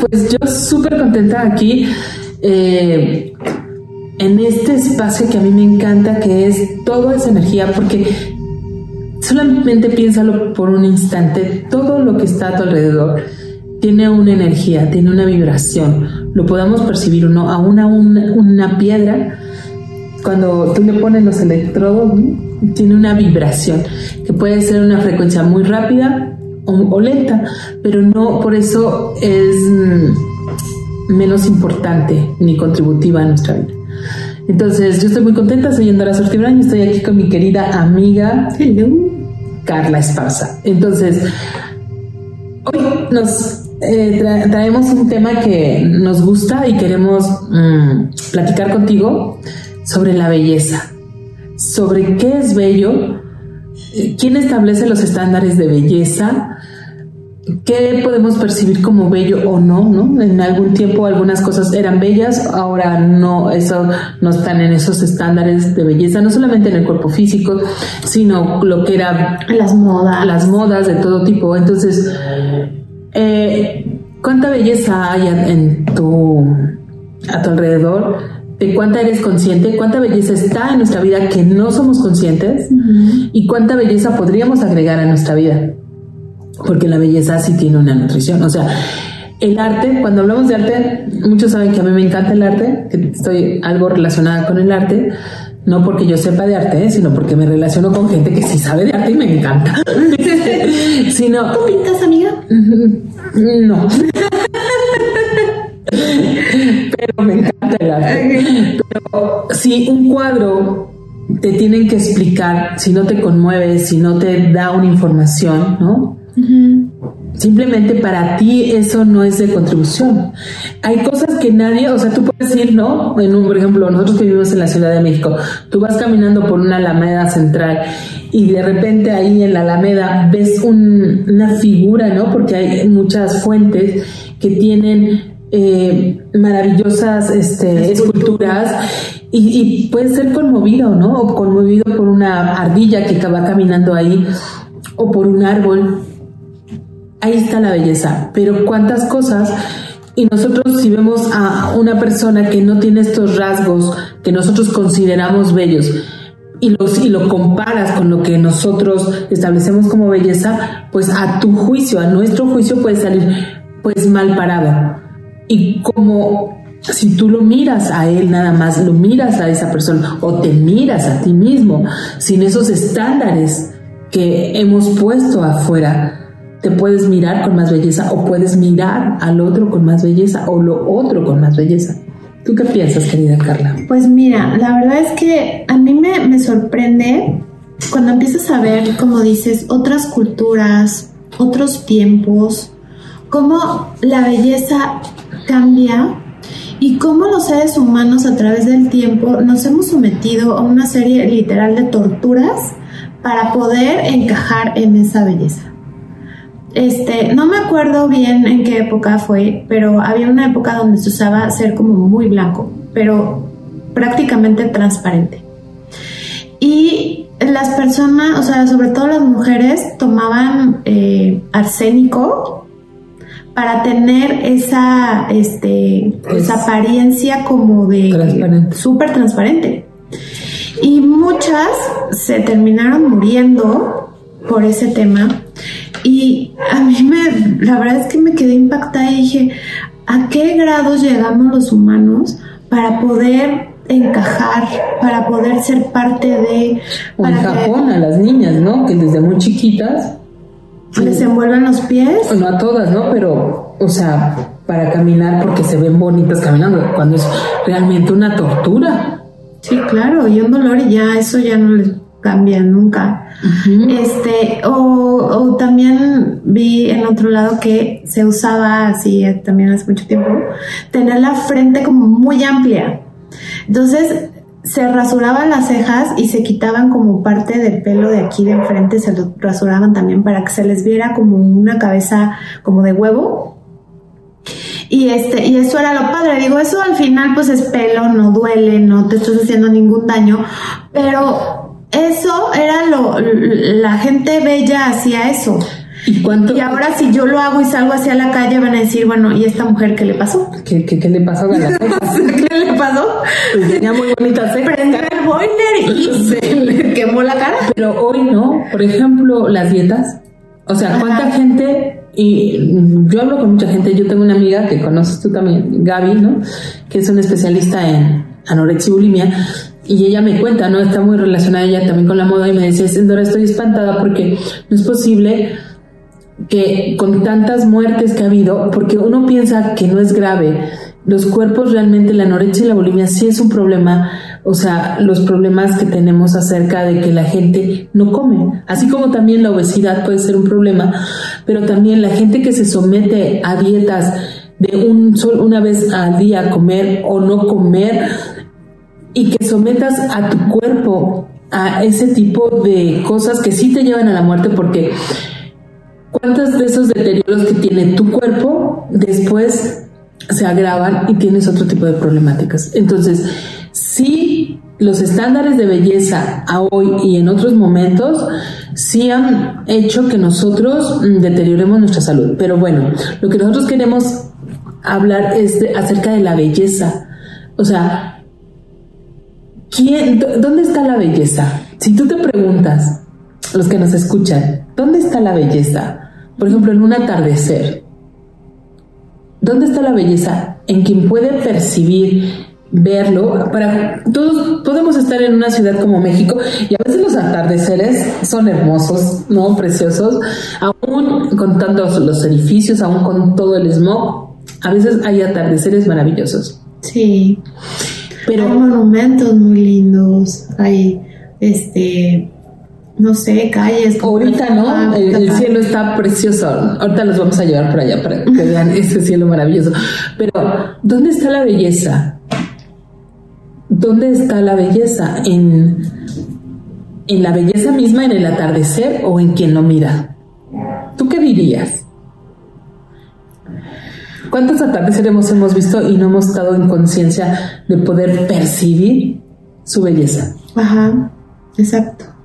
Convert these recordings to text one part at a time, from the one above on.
Pues yo súper contenta aquí eh, en este espacio que a mí me encanta, que es todo esa energía, porque solamente piénsalo por un instante, todo lo que está a tu alrededor tiene una energía, tiene una vibración, lo podamos percibir o no, a una, una piedra, cuando tú le pones los electrodos, tiene una vibración, que puede ser una frecuencia muy rápida o, lenta, pero no por eso es mm, menos importante ni contributiva a nuestra vida. Entonces, yo estoy muy contenta, soy Andara Sortibrán y estoy aquí con mi querida amiga Carla Esparza. Entonces, hoy nos eh, traemos un tema que nos gusta y queremos mm, platicar contigo sobre la belleza, sobre qué es bello, quién establece los estándares de belleza, qué podemos percibir como bello o no, ¿no? En algún tiempo algunas cosas eran bellas, ahora no, eso no están en esos estándares de belleza, no solamente en el cuerpo físico, sino lo que era las modas, las modas de todo tipo. Entonces, eh, ¿cuánta belleza hay en tu a tu alrededor? De cuánta eres consciente, cuánta belleza está en nuestra vida que no somos conscientes y cuánta belleza podríamos agregar a nuestra vida porque la belleza sí tiene una nutrición. O sea, el arte, cuando hablamos de arte, muchos saben que a mí me encanta el arte, que estoy algo relacionada con el arte, no porque yo sepa de arte, sino porque me relaciono con gente que sí sabe de arte y me encanta. sino, ¿Tú pintas, amiga? No. Pero me encanta el arte. Pero si un cuadro te tienen que explicar, si no te conmueve, si no te da una información, ¿no? Simplemente para ti eso no es de contribución. Hay cosas que nadie, o sea, tú puedes ir, ¿no? En un, por ejemplo, nosotros que vivimos en la Ciudad de México, tú vas caminando por una alameda central y de repente ahí en la alameda ves una figura, ¿no? Porque hay muchas fuentes que tienen eh, maravillosas este, esculturas. y, y puedes ser conmovido, ¿no? O conmovido por una ardilla que va caminando ahí o por un árbol. Ahí está la belleza, pero cuántas cosas. Y nosotros si vemos a una persona que no tiene estos rasgos que nosotros consideramos bellos y, los, y lo comparas con lo que nosotros establecemos como belleza, pues a tu juicio, a nuestro juicio puede salir pues mal parado. Y como si tú lo miras a él nada más, lo miras a esa persona o te miras a ti mismo sin esos estándares que hemos puesto afuera, te puedes mirar con más belleza o puedes mirar al otro con más belleza o lo otro con más belleza. ¿Tú qué piensas, querida Carla? Pues mira, la verdad es que a mí me, me sorprende cuando empiezas a ver, como dices, otras culturas, otros tiempos, cómo la belleza cambia y cómo los seres humanos a través del tiempo nos hemos sometido a una serie literal de torturas para poder encajar en esa belleza. Este, no me acuerdo bien en qué época fue, pero había una época donde se usaba ser como muy blanco, pero prácticamente transparente. Y las personas, o sea, sobre todo las mujeres, tomaban eh, arsénico para tener esa, este, esa apariencia como de súper transparente. Y muchas se terminaron muriendo por ese tema y a mí me, la verdad es que me quedé impactada y dije, ¿a qué grados llegamos los humanos para poder encajar, para poder ser parte de... O en Japón a las niñas, ¿no? Que desde muy chiquitas... Les envuelven los pies. No a todas, ¿no? Pero, o sea, para caminar porque se ven bonitas caminando, cuando es realmente una tortura. Sí, claro, y un dolor y ya eso ya no les cambia nunca. Este, o, también vi en otro lado que se usaba así eh, también hace mucho tiempo, tener la frente como muy amplia. Entonces se rasuraban las cejas y se quitaban como parte del pelo de aquí de enfrente, se lo rasuraban también para que se les viera como una cabeza como de huevo. Y este, y eso era lo padre. Digo, eso al final pues es pelo, no duele, no te estás haciendo ningún daño, pero eso era lo, la gente bella hacía eso. ¿Y, cuánto? y ahora si yo lo hago y salgo hacia la calle van a decir, bueno, ¿y esta mujer qué le pasó? ¿Qué, qué, qué le pasó a la ¿Qué le pasó? Pues tenía muy bonita cejas. Prendió el boiler y se le quemó la cara. Pero hoy no, por ejemplo, las dietas. O sea, ¿cuánta Ajá. gente? Y yo hablo con mucha gente. Yo tengo una amiga que conoces tú también, Gaby, ¿no? Que es una especialista en anorexia y bulimia. Y ella me cuenta, ¿no? Está muy relacionada ella también con la moda y me dice, Sendora, estoy espantada porque no es posible que con tantas muertes que ha habido, porque uno piensa que no es grave, los cuerpos realmente, la anorexia y la bulimia sí es un problema, o sea, los problemas que tenemos acerca de que la gente no come, así como también la obesidad puede ser un problema, pero también la gente que se somete a dietas de un sol, una vez al día comer o no comer y que sometas a tu cuerpo a ese tipo de cosas que sí te llevan a la muerte porque ¿Cuántos de esos deterioros que tiene tu cuerpo después se agravan y tienes otro tipo de problemáticas? Entonces, sí, los estándares de belleza a hoy y en otros momentos sí han hecho que nosotros mm, deterioremos nuestra salud. Pero bueno, lo que nosotros queremos hablar es acerca de la belleza. O sea, ¿quién, dó- ¿dónde está la belleza? Si tú te preguntas, los que nos escuchan, ¿dónde está la belleza? Por ejemplo, en un atardecer. ¿Dónde está la belleza? En quien puede percibir, verlo. Para todos podemos estar en una ciudad como México y a veces los atardeceres son hermosos, no preciosos, aún con tantos los edificios, aún con todo el smog. A veces hay atardeceres maravillosos. Sí. Pero hay monumentos muy lindos, hay este no sé, calles. Ahorita, ¿no? Ah, El, cielo está precioso. Ahorita los vamos a llevar por allá para que vean ese cielo maravilloso. Pero, ¿dónde está la belleza? ¿Dónde está la belleza? ¿En, en la belleza misma, en el atardecer o en quien lo mira? ¿Tú qué dirías? ¿Cuántos atardeceres hemos visto y no hemos estado en conciencia de poder percibir su belleza? Ajá, exacto.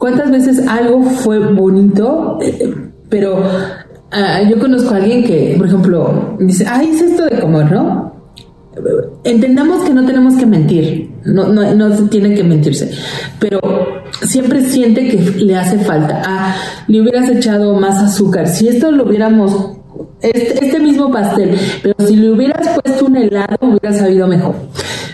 ¿Cuántas veces algo fue bonito, eh, pero ah, yo conozco a alguien que, por ejemplo, dice, ay, es esto de comer, ¿no? Entendamos que no tenemos que mentir, no, no, no se tiene que mentirse, pero siempre siente que le hace falta. Ah, le hubieras echado más azúcar. Si esto lo hubiéramos, este, este mismo pastel, pero si le hubieras puesto un helado, hubiera sabido mejor.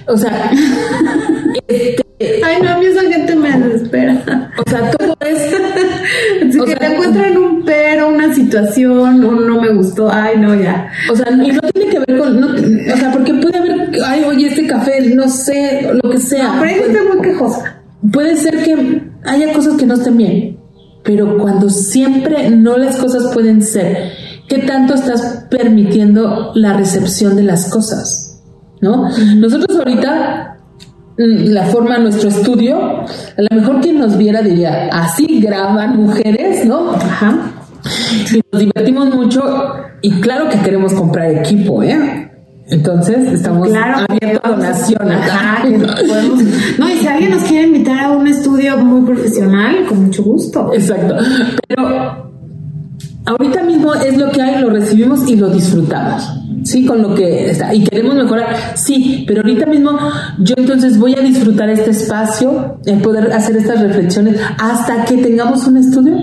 O sea, este, Ay, no, a mí esa gente me desespera. o sea, todo es Si O sea, te encuentran un pero, una situación, un no me gustó, ay, no, ya. O sea, y no tiene que ver con, no, o sea, porque puede haber, ay, oye, este café, no sé, lo que sea. Pero hay gente muy quejosa. puede ser que haya cosas que no estén bien, pero cuando siempre no las cosas pueden ser, ¿qué tanto estás permitiendo la recepción de las cosas? ¿No? Nosotros ahorita, la forma, nuestro estudio, a lo mejor quien nos viera diría, así graban mujeres, ¿no? Ajá. Y nos divertimos mucho y claro que queremos comprar equipo, ¿eh? Entonces estamos Claro, abiertos a donación. Ajá, que podemos. No, y si alguien nos quiere invitar a un estudio muy profesional, con mucho gusto. Exacto. Pero ahorita mismo es lo que hay, lo recibimos y lo disfrutamos. Sí, con lo que está. Y queremos mejorar. Sí, pero ahorita mismo yo entonces voy a disfrutar este espacio, en poder hacer estas reflexiones hasta que tengamos un estudio.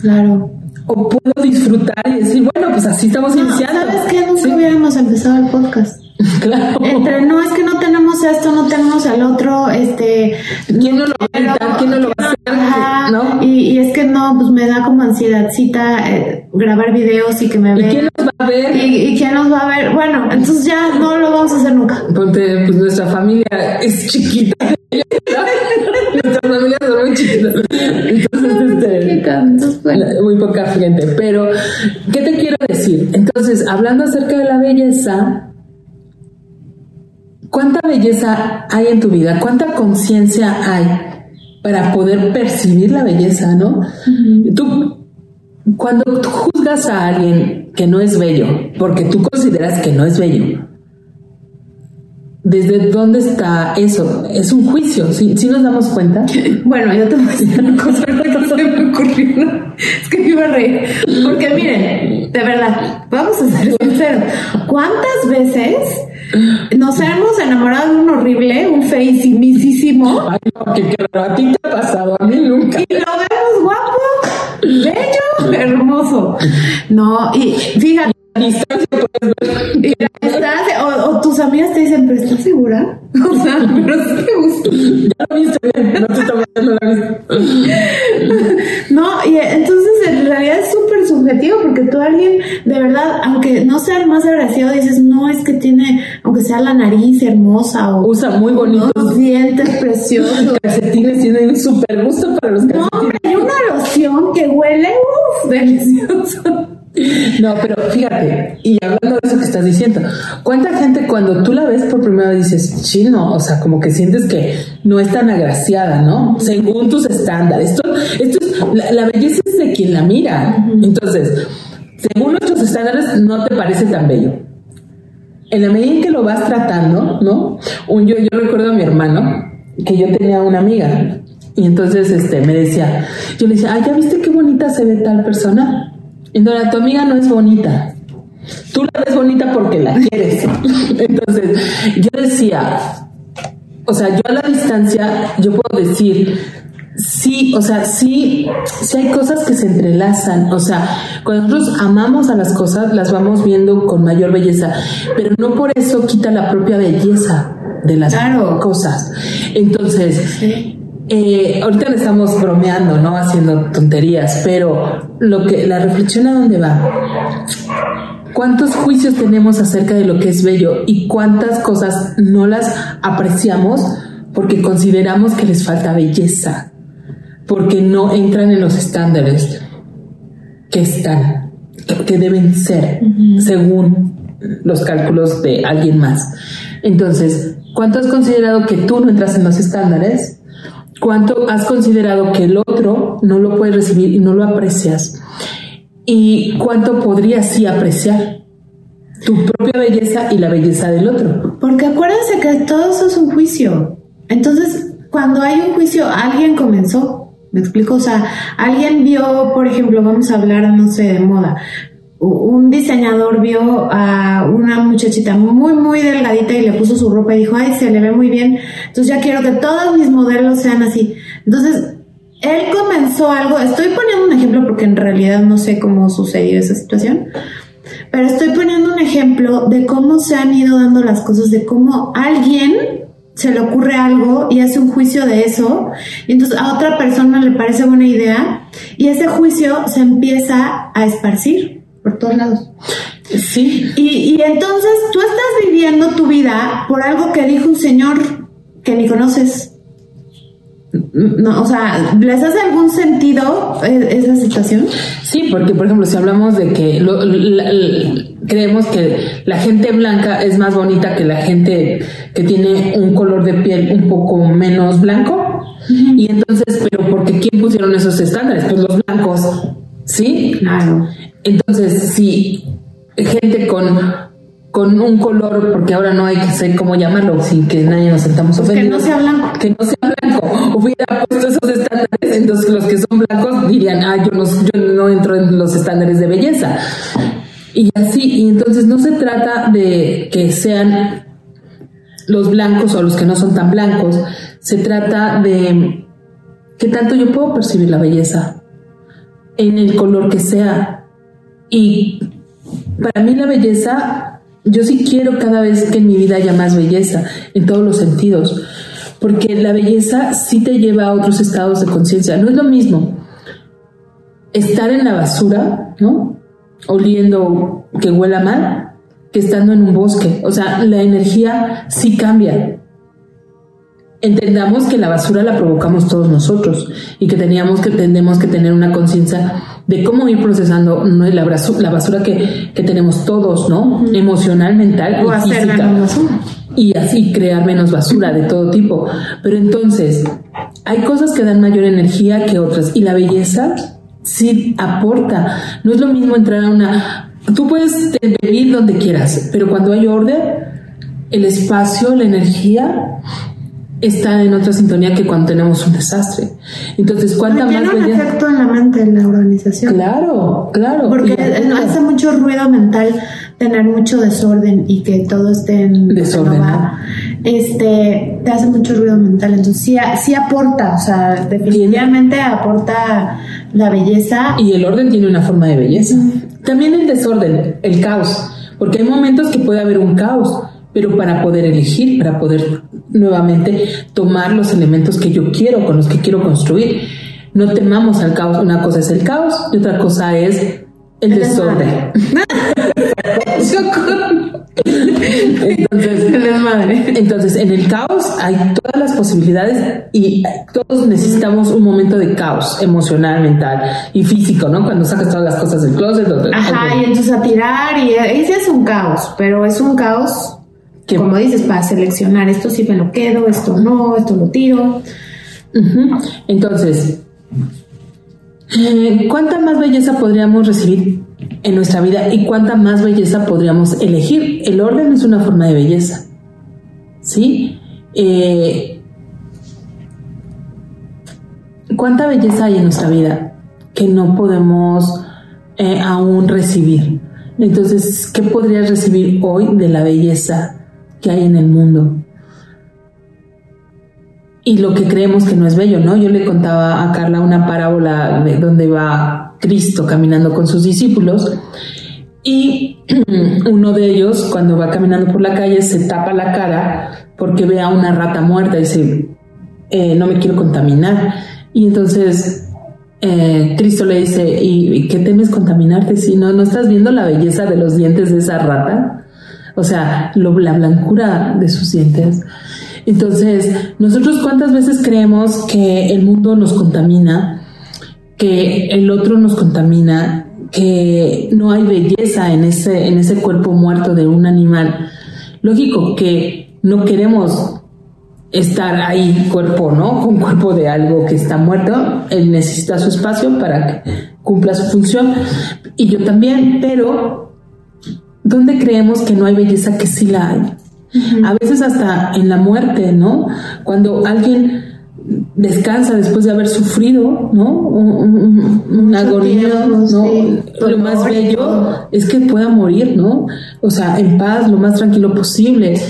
Claro. O puedo disfrutar y decir, bueno, pues así estamos No, iniciando. ¿Sabes qué? Nunca Sí, hubiéramos empezado el podcast. claro. Entre no es que no tenemos esto, no tenemos el otro, este. ¿Quién no lo va a editar? ¿Quién no lo va a hacer? Ajá, ¿No? y, y es que no, pues me da como ansiedadcita eh, grabar videos y que me ¿Y vean. quién nos va a ver? ¿Y, y quién nos va a ver? Bueno, entonces ya no lo vamos a hacer nunca. Ponte, pues nuestra familia es chiquita. Nuestras familias son muy chiquitas. Entonces, este, Entonces, bueno. la- muy poca gente. Pero, ¿qué te quiero decir? Entonces, hablando acerca de la belleza, ¿cuánta belleza hay en tu vida? ¿Cuánta conciencia hay para poder percibir la belleza, no? Tú, cuando tú juzgas a alguien que no es bello, porque tú consideras que no es bello, ¿Desde dónde está eso? Es un juicio, ¿sí, nos damos cuenta? Bueno, yo te voy a decir una cosa, que se me ocurrió. Es que me iba a reír. Porque miren, de verdad, vamos a ser sinceros. ¿Cuántas veces nos hemos enamorado de un horrible, un feísimísimo? Ay, no, que, que a ti te ha pasado, a mí nunca. Y lo vemos guapo, bello, hermoso. No, y fíjate distancia puedes distancia, o, tus dicen, pero ¿estás segura? O sea, pero sí te gusta. Ya lo viste no te está no la viste. No, y entonces en realidad es súper subjetivo porque tú alguien, de verdad, aunque no sea el más agraciado, dices, no, es que tiene, aunque sea la nariz hermosa o... Usa muy bonitos. Los dientes preciosos. Calcetines tienen un súper gusto para los calcetines. No, hombre, hay una loción que huele, uff, delicioso. No, pero fíjate, y hablando de eso que estás diciendo, ¿cuánta gente cuando tú la ves por primera chino, o sea, como que sientes que no es tan agraciada, ¿no? Según tus estándares. Esto, esto es, la, belleza es de quien la mira. Entonces, según nuestros estándares, no te parece tan bello. En la medida en que lo vas tratando, ¿no? Un, yo, yo recuerdo a mi hermano que yo tenía una amiga y entonces este, me decía, yo le decía, ah, ¿ya viste qué bonita se ve tal persona? Entonces, tu amiga no es bonita. Tú la ves bonita porque la quieres. Entonces, yo decía, o sea, yo a la distancia, yo puedo decir, sí, o sea, sí, sí hay cosas que se entrelazan. O sea, cuando nosotros amamos a las cosas, las vamos viendo con mayor belleza, pero no por eso quita la propia belleza de las cosas. Entonces, eh, ahorita le estamos bromeando, ¿no? Haciendo tonterías, pero lo que la reflexión a dónde va. ¿Cuántos juicios tenemos acerca de lo que es bello y cuántas cosas no las apreciamos porque consideramos que les falta belleza, porque no entran en los estándares que están, que deben ser, según los cálculos de alguien más? Entonces, ¿cuánto has considerado que tú no entras en los estándares? cuánto has considerado que el otro no lo puede recibir y no lo aprecias y cuánto podrías sí apreciar tu propia belleza y la belleza del otro. Porque acuérdense que todo eso es un juicio. Entonces, cuando hay un juicio, alguien comenzó. ¿Me explico? O sea, alguien vio, por ejemplo, vamos a hablar, no sé, de moda un diseñador vio a una muchachita muy, muy delgadita y le puso su ropa y dijo, ay, se le ve muy bien, entonces ya quiero que todos mis modelos sean así. Entonces, él comenzó algo, estoy poniendo un ejemplo porque en realidad no sé cómo sucedió esa situación, pero estoy poniendo un ejemplo de cómo se han ido dando las cosas, de cómo alguien se le ocurre algo y hace un juicio de eso, y entonces a otra persona le parece buena idea, y ese juicio se empieza a esparcir por todos lados. Sí. Y, y entonces tú estás viviendo tu vida por algo que dijo un señor que ni conoces. No, o sea, ¿les hace algún sentido eh, esa situación? Sí, porque por ejemplo, si hablamos de que creemos que la gente blanca es más bonita que la gente que tiene un color de piel un poco menos blanco, y entonces, pero porque quién pusieron esos estándares? Pues los blancos, ¿sí? Claro. Entonces, si gente con, con un color, porque ahora no hay que saber cómo llamarlo sin que nadie nos sentamos ofendidos. Que no sea blanco. Que no sea blanco. Hubiera puesto esos estándares, entonces los que son blancos dirían, ah, yo no, yo no entro en los estándares de belleza. Y así, y entonces no se trata de que sean los blancos o los que no son tan blancos, se trata de qué tanto yo puedo percibir la belleza en el color que sea, y para mí la belleza, yo sí quiero cada vez que en mi vida haya más belleza, en todos los sentidos, porque la belleza sí te lleva a otros estados de conciencia. No es lo mismo estar en la basura, ¿no? Oliendo que huela mal, que estando en un bosque. O sea, la energía sí cambia. Entendamos que la basura la provocamos todos nosotros y que teníamos que tenemos que tener una conciencia de cómo ir procesando ¿no? la, basura, la basura que, que, tenemos todos, ¿no? Emocional, mental y física. Y así crear menos basura de todo tipo. Pero entonces, hay cosas que dan mayor energía que otras. Y la belleza sí aporta. No es lo mismo entrar a una... Tú puedes vivir donde quieras, pero cuando hay orden, el espacio, la energía está en otra sintonía que cuando tenemos un desastre. Entonces, ¿cuánta más tiene un efecto en la mente, en la organización. Claro, claro. Porque hace mucho ruido mental tener mucho desorden y que todo esté en desorden. este, te hace mucho ruido mental. Entonces, sí, sí aporta, o sea, definitivamente aporta la belleza. Y el orden tiene una forma de belleza. También el desorden, el caos. Porque hay momentos que puede haber un caos pero para poder elegir, para poder nuevamente tomar los elementos que yo quiero, con los que quiero construir. No temamos al caos, una cosa es el caos y otra cosa es el, desorden. entonces, entonces, en el caos hay todas las posibilidades y todos necesitamos un momento de caos emocional, mental y físico, ¿no? Cuando sacas todas las cosas del closet. Ajá, y entonces a tirar y ese es un caos, pero es un caos como dices, para seleccionar esto sí me lo quedo, esto no, esto lo tiro. Entonces, eh, ¿cuánta más belleza podríamos recibir en nuestra vida y cuánta más belleza podríamos elegir? El orden es una forma de belleza. ¿Sí? Eh, ¿Cuánta belleza hay en nuestra vida que no podemos eh, aún recibir? Entonces, ¿qué podrías recibir hoy de la belleza que hay en el mundo. Y lo que creemos que no es bello, ¿no? Yo le contaba a Carla una parábola de donde va Cristo caminando con sus discípulos y uno de ellos cuando va caminando por la calle se tapa la cara porque ve a una rata muerta y dice, eh, no me quiero contaminar. Y entonces eh, Cristo le dice, ¿y, qué temes contaminarte si no, no estás viendo la belleza de los dientes de esa rata? O sea, la blancura de sus dientes. Entonces, nosotros cuántas veces creemos que el mundo nos contamina, que el otro nos contamina, que no hay belleza en ese, en ese cuerpo muerto de un animal. Lógico que no queremos estar ahí cuerpo, ¿no? Con cuerpo de algo que está muerto. Él necesita su espacio para que cumpla su función. Y yo también, pero ¿Dónde creemos que no hay belleza que sí la hay? A veces hasta en la muerte, ¿no? Cuando alguien descansa después de haber sufrido, ¿no? Un, agonía, ¿no? lo más bello es que pueda morir, ¿no? O sea, en paz, lo más tranquilo posible.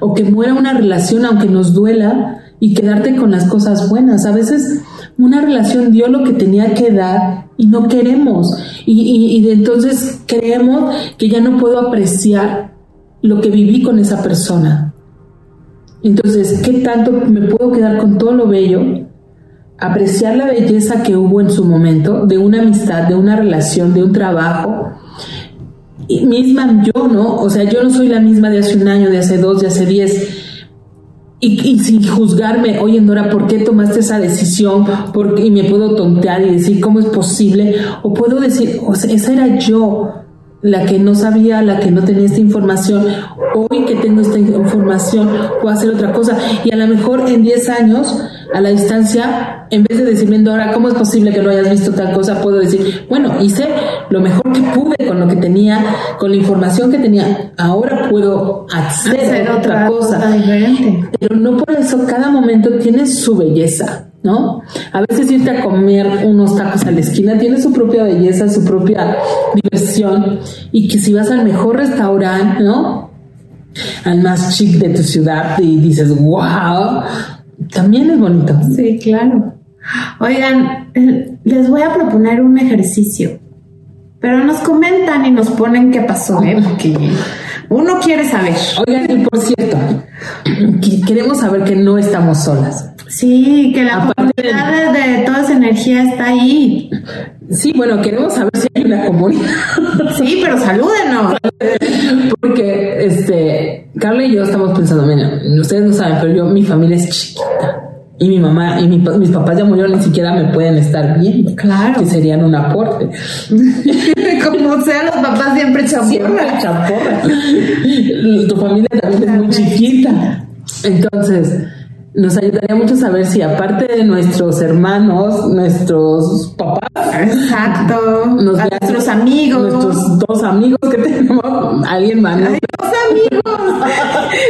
O que muera una relación aunque nos duela y quedarte con las cosas buenas. A veces una relación dio lo que tenía que dar y no queremos. Y, y, entonces creemos que ya no puedo apreciar lo que viví con esa persona. Entonces, ¿qué tanto me puedo quedar con todo lo bello? Apreciar la belleza que hubo en su momento, de una amistad, de una relación, de un trabajo. Y misma yo, ¿no? O sea, yo no soy la misma de hace un año, de hace dos, de hace diez y, sin juzgarme, oye Dora, ¿por qué tomaste esa decisión? y me puedo tontear y decir, ¿cómo es posible? O puedo decir, o sea, esa era yo, la que no sabía, la que no tenía esta información. Hoy que tengo esta información, puedo hacer otra cosa. Y a lo mejor en 10 años, a la distancia, en vez de decirme, Dora, ¿cómo es posible que no hayas visto tal cosa? Puedo decir, bueno, hice lo mejor que pude con lo que tenía, con la información que tenía. Ahora puedo hacer, otra, cosa. Pero no por eso cada momento tiene su belleza. ¿No? A veces irte a comer unos tacos a la esquina tiene su propia belleza, su propia diversión y que si vas al mejor restaurante, ¿no? Al más chic de tu ciudad y dices, wow, también es bonito. Sí, claro. Oigan, les voy a proponer un ejercicio, pero nos comentan y nos ponen qué pasó, ¿eh? Porque uno quiere saber. Oigan, y por cierto, queremos saber que no estamos solas. Sí, que la comunidad de, toda esa energía está ahí. Sí, bueno, queremos saber si hay una comunidad. Sí, pero salúdenos. Porque, este, Carla y yo estamos pensando, mira, ustedes no saben, pero yo, mi familia es chiquita. Y mi mamá y mis papás ya murieron, ni siquiera me pueden estar viendo. Claro. Que serían un aporte. Como sea, los papás siempre chaporra. chaporra. tu familia también es muy chiquita. Entonces, nos ayudaría mucho saber si aparte de nuestros hermanos, nuestros papás, exacto, nuestros amigos, nuestros dos amigos que tenemos, alguien más, amigos.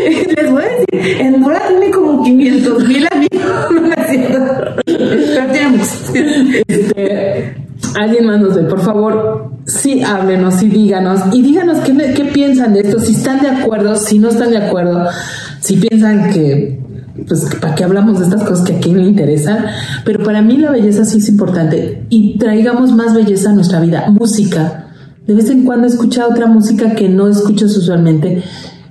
Les voy a decir, el Nora tiene como 500 mil amigos. No. Este, alguien más nos ve, por favor, sí háblenos, sí díganos y díganos qué, qué piensan de esto, si están de acuerdo, si no están de acuerdo, si piensan que pues para qué hablamos de estas cosas que a quién le interesan, pero para mí la belleza sí es importante. Y traigamos más belleza a nuestra vida, música. De vez en cuando escucha otra música que no escuchas usualmente,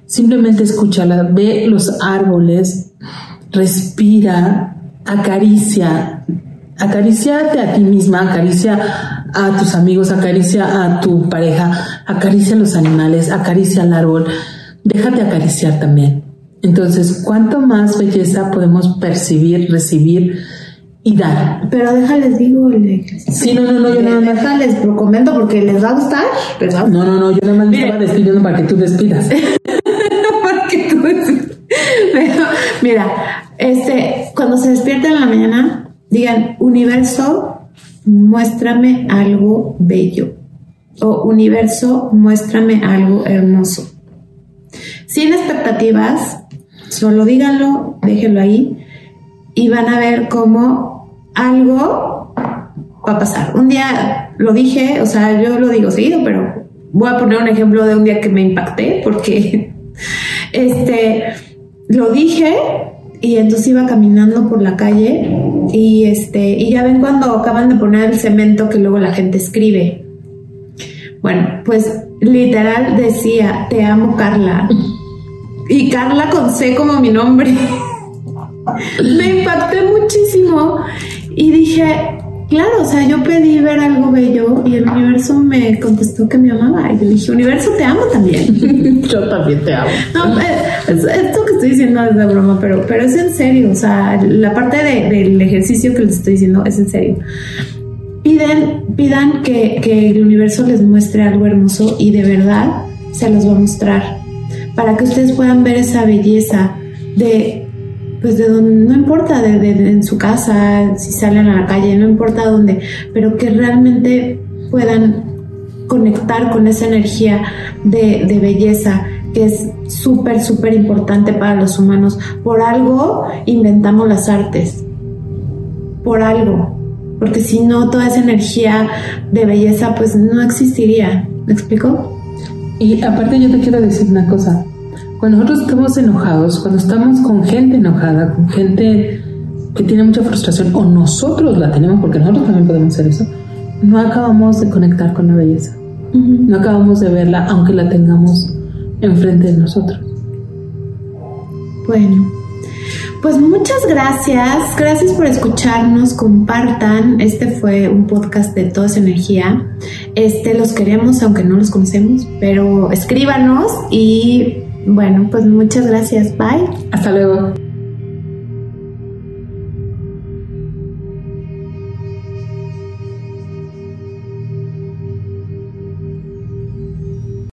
simplemente escúchala, ve los árboles, respira, acaricia, acariciate a ti misma, acaricia a tus amigos, acaricia a tu pareja, acaricia a los animales, acaricia al árbol, déjate acariciar también. Entonces, ¿cuánto más belleza podemos percibir, recibir y dar? Pero déjales, digo, Sí, no, no, no, yo nada más. Déjales, lo comento porque les va a gustar. No, no, no, yo nada más me estaba despidiendo para que tú despidas. para que tú despidas. Pero, mira, este, cuando se despierten en la mañana, digan, universo, muéstrame algo bello. O universo, muéstrame algo hermoso. Sin expectativas, Solo díganlo, déjenlo ahí y van a ver cómo algo va a pasar. Un día lo dije, o sea, yo lo digo seguido, pero voy a poner un ejemplo de un día que me impacté porque este lo dije y entonces iba caminando por la calle y este y ya ven cuando acaban de poner el cemento que luego la gente escribe. Bueno, pues literal decía, "Te amo, Carla." Y Carla con C como mi nombre. me impacté muchísimo y dije, claro, o sea, yo pedí ver algo bello y el universo me contestó que me amaba. Y yo dije, universo, te amo también. yo también te amo. No, esto que estoy diciendo es de broma, pero, pero es en serio. O sea, la parte del ejercicio que les estoy diciendo es en serio. Piden, pidan que, que el universo les muestre algo hermoso y de verdad se los va a mostrar para que ustedes puedan ver esa belleza de, pues de donde, no importa, de, en su casa, si salen a la calle, no importa dónde, pero que realmente puedan conectar con esa energía de, de belleza que es súper, súper importante para los humanos. Por algo inventamos las artes, por algo, porque si no, toda esa energía de belleza pues no existiría. ¿Me explico? Y aparte yo te quiero decir una cosa. Cuando nosotros estamos enojados, cuando estamos con gente enojada, con gente que tiene mucha frustración, o nosotros la tenemos, porque nosotros también podemos hacer eso, no acabamos de conectar con la belleza. No acabamos de verla, aunque la tengamos enfrente de nosotros. Bueno, pues muchas gracias, gracias por escucharnos, compartan. Este fue un podcast de Toda esa energía. Este los queremos aunque no los conocemos, pero escríbanos y bueno, pues muchas gracias. Bye. Hasta luego.